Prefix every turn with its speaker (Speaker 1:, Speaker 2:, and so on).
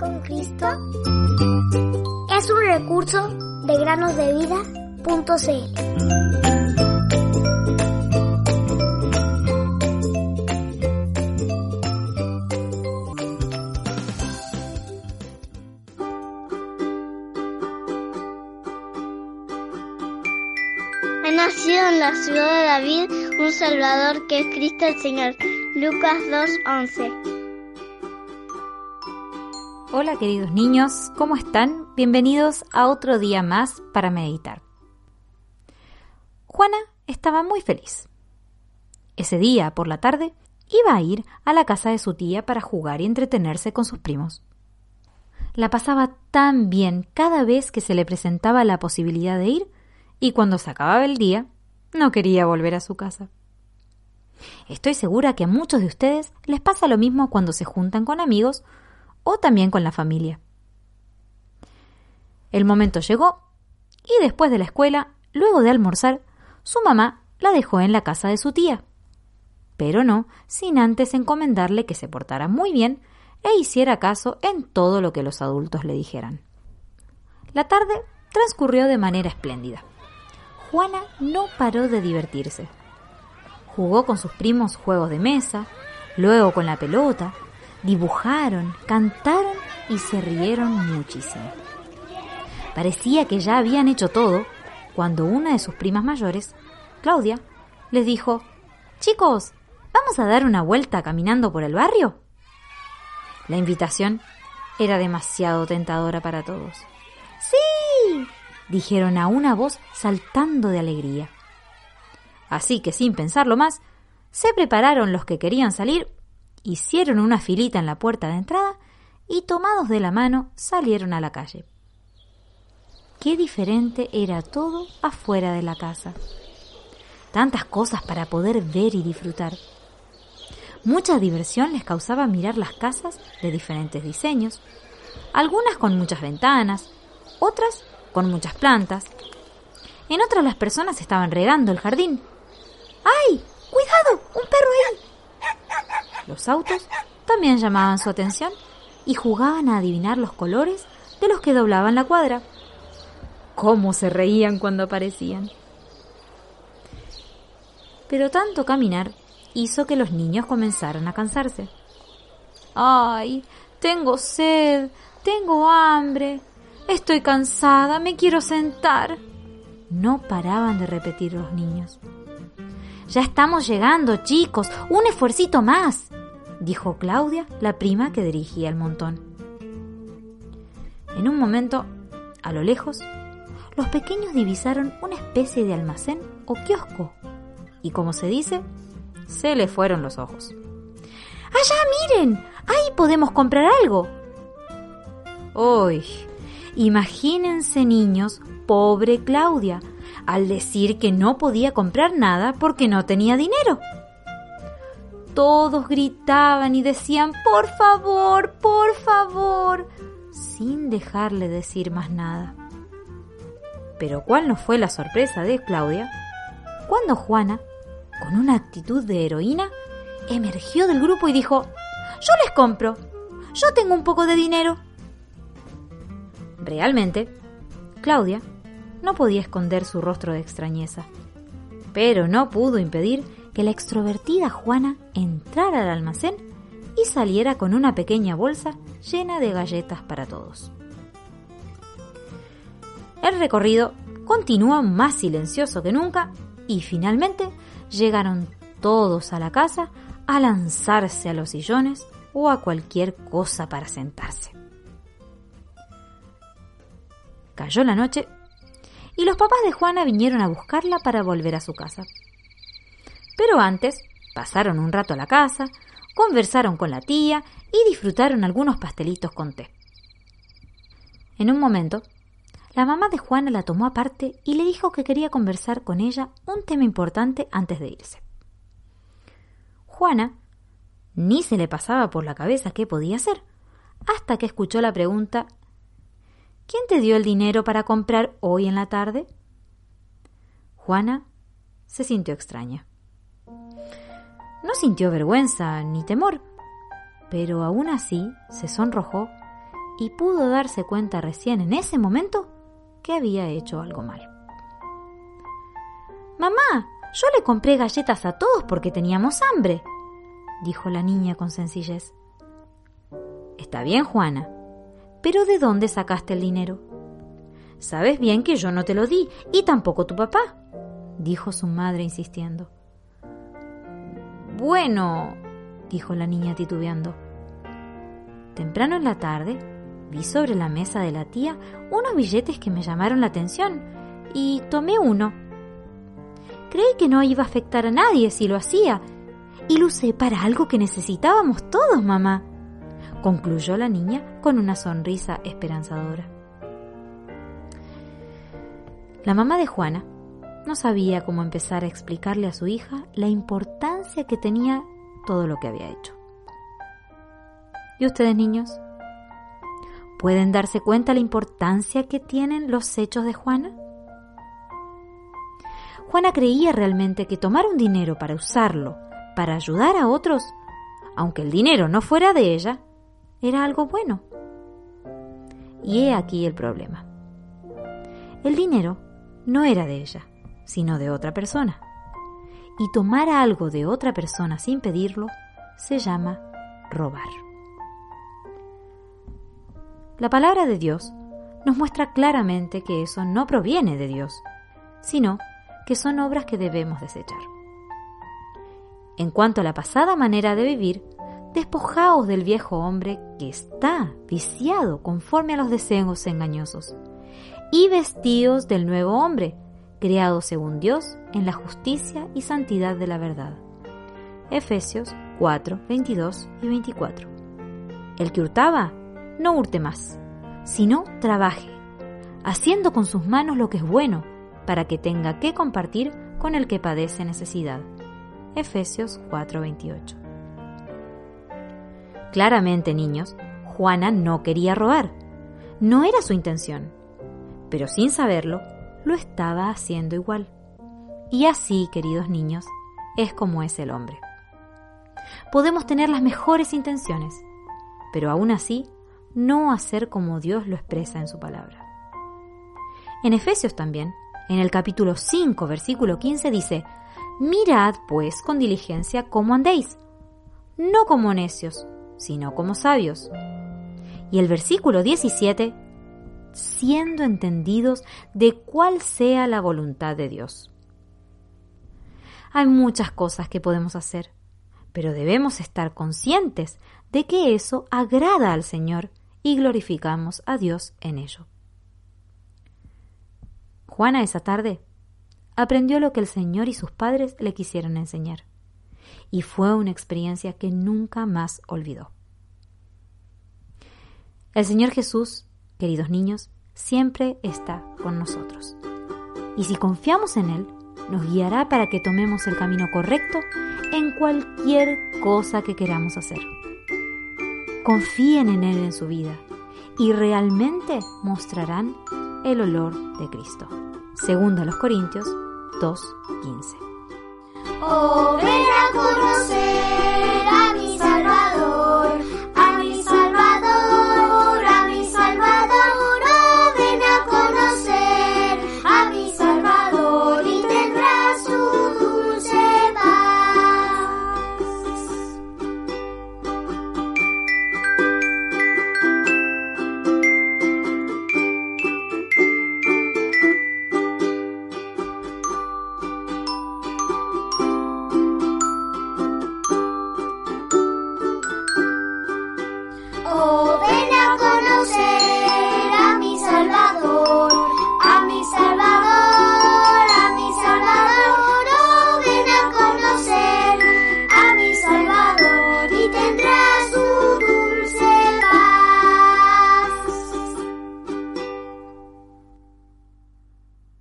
Speaker 1: con Cristo es un recurso de granosdevida.cl.
Speaker 2: Nacido en la ciudad de David un Salvador que es Cristo el Señor. Lucas 2.11
Speaker 3: Hola queridos niños, ¿cómo están? Bienvenidos a otro día más para meditar. Juana estaba muy feliz. Ese día, por la tarde, iba a ir a la casa de su tía para jugar y entretenerse con sus primos. La pasaba tan bien cada vez que se le presentaba la posibilidad de ir y cuando se acababa el día no quería volver a su casa. Estoy segura que a muchos de ustedes les pasa lo mismo cuando se juntan con amigos o también con la familia. El momento llegó y después de la escuela, luego de almorzar, su mamá la dejó en la casa de su tía. Pero no sin antes encomendarle que se portara muy bien e hiciera caso en todo lo que los adultos le dijeran. La tarde transcurrió de manera espléndida. Juana no paró de divertirse. Jugó con sus primos juegos de mesa, luego con la pelota, dibujaron, cantaron y se rieron muchísimo. Parecía que ya habían hecho todo cuando una de sus primas mayores, Claudia, les dijo, Chicos, ¿vamos a dar una vuelta caminando por el barrio? La invitación era demasiado tentadora para todos. ¡Sí! dijeron a una voz saltando de alegría. Así que sin pensarlo más, se prepararon los que querían salir, hicieron una filita en la puerta de entrada y tomados de la mano salieron a la calle. Qué diferente era todo afuera de la casa. Tantas cosas para poder ver y disfrutar. Mucha diversión les causaba mirar las casas de diferentes diseños, algunas con muchas ventanas, otras con muchas plantas. En otras las personas estaban regando el jardín. ¡Ay! ¡Cuidado! ¡Un perro ahí! Los autos también llamaban su atención y jugaban a adivinar los colores de los que doblaban la cuadra. ¿Cómo se reían cuando aparecían? Pero tanto caminar hizo que los niños comenzaran a cansarse. ¡Ay! Tengo sed, tengo hambre, Estoy cansada, me quiero sentar. No paraban de repetir los niños. Ya estamos llegando, chicos. Un esfuercito más, dijo Claudia, la prima que dirigía el montón. En un momento, a lo lejos, los pequeños divisaron una especie de almacén o kiosco. Y como se dice, se le fueron los ojos. ¡Allá, miren! ¡Ahí podemos comprar algo! ¡Uy! Imagínense niños, pobre Claudia, al decir que no podía comprar nada porque no tenía dinero. Todos gritaban y decían, por favor, por favor, sin dejarle decir más nada. Pero cuál no fue la sorpresa de Claudia cuando Juana, con una actitud de heroína, emergió del grupo y dijo, yo les compro, yo tengo un poco de dinero. Realmente, Claudia no podía esconder su rostro de extrañeza, pero no pudo impedir que la extrovertida Juana entrara al almacén y saliera con una pequeña bolsa llena de galletas para todos. El recorrido continuó más silencioso que nunca y finalmente llegaron todos a la casa a lanzarse a los sillones o a cualquier cosa para sentarse. Cayó la noche y los papás de Juana vinieron a buscarla para volver a su casa. Pero antes pasaron un rato a la casa, conversaron con la tía y disfrutaron algunos pastelitos con té. En un momento, la mamá de Juana la tomó aparte y le dijo que quería conversar con ella un tema importante antes de irse. Juana ni se le pasaba por la cabeza qué podía hacer, hasta que escuchó la pregunta ¿Quién te dio el dinero para comprar hoy en la tarde? Juana se sintió extraña. No sintió vergüenza ni temor, pero aún así se sonrojó y pudo darse cuenta recién en ese momento que había hecho algo mal. Mamá, yo le compré galletas a todos porque teníamos hambre, dijo la niña con sencillez. Está bien, Juana, pero ¿de dónde sacaste el dinero? Sabes bien que yo no te lo di y tampoco tu papá, dijo su madre insistiendo. Bueno, dijo la niña titubeando. Temprano en la tarde vi sobre la mesa de la tía unos billetes que me llamaron la atención y tomé uno. Creí que no iba a afectar a nadie si lo hacía y lo usé para algo que necesitábamos todos, mamá, concluyó la niña con una sonrisa esperanzadora. La mamá de Juana no sabía cómo empezar a explicarle a su hija la importancia que tenía todo lo que había hecho. ¿Y ustedes, niños? ¿Pueden darse cuenta la importancia que tienen los hechos de Juana? Juana creía realmente que tomar un dinero para usarlo, para ayudar a otros, aunque el dinero no fuera de ella, era algo bueno. Y he aquí el problema. El dinero no era de ella, sino de otra persona. Y tomar algo de otra persona sin pedirlo se llama robar. La palabra de Dios nos muestra claramente que eso no proviene de Dios, sino que son obras que debemos desechar. En cuanto a la pasada manera de vivir, despojaos del viejo hombre que está viciado conforme a los deseos engañosos, y vestíos del nuevo hombre, creado según Dios en la justicia y santidad de la verdad. Efesios 4, 22 y 24. El que hurtaba, no hurte más, sino trabaje, haciendo con sus manos lo que es bueno, para que tenga que compartir con el que padece necesidad. Efesios 4:28. Claramente, niños, Juana no quería robar. No era su intención. Pero sin saberlo, lo estaba haciendo igual. Y así, queridos niños, es como es el hombre. Podemos tener las mejores intenciones, pero aún así no hacer como Dios lo expresa en su palabra. En Efesios también, en el capítulo 5, versículo 15 dice, Mirad pues con diligencia cómo andéis, no como necios, sino como sabios. Y el versículo 17, siendo entendidos de cuál sea la voluntad de Dios. Hay muchas cosas que podemos hacer, pero debemos estar conscientes de que eso agrada al Señor y glorificamos a Dios en ello. Juana esa tarde aprendió lo que el Señor y sus padres le quisieron enseñar, y fue una experiencia que nunca más olvidó. El Señor Jesús, queridos niños, siempre está con nosotros, y si confiamos en Él, nos guiará para que tomemos el camino correcto en cualquier cosa que queramos hacer. Confíen en Él en su vida y realmente mostrarán el olor de Cristo. Segundo a los Corintios 2.15.
Speaker 2: Oh, ven a conocer.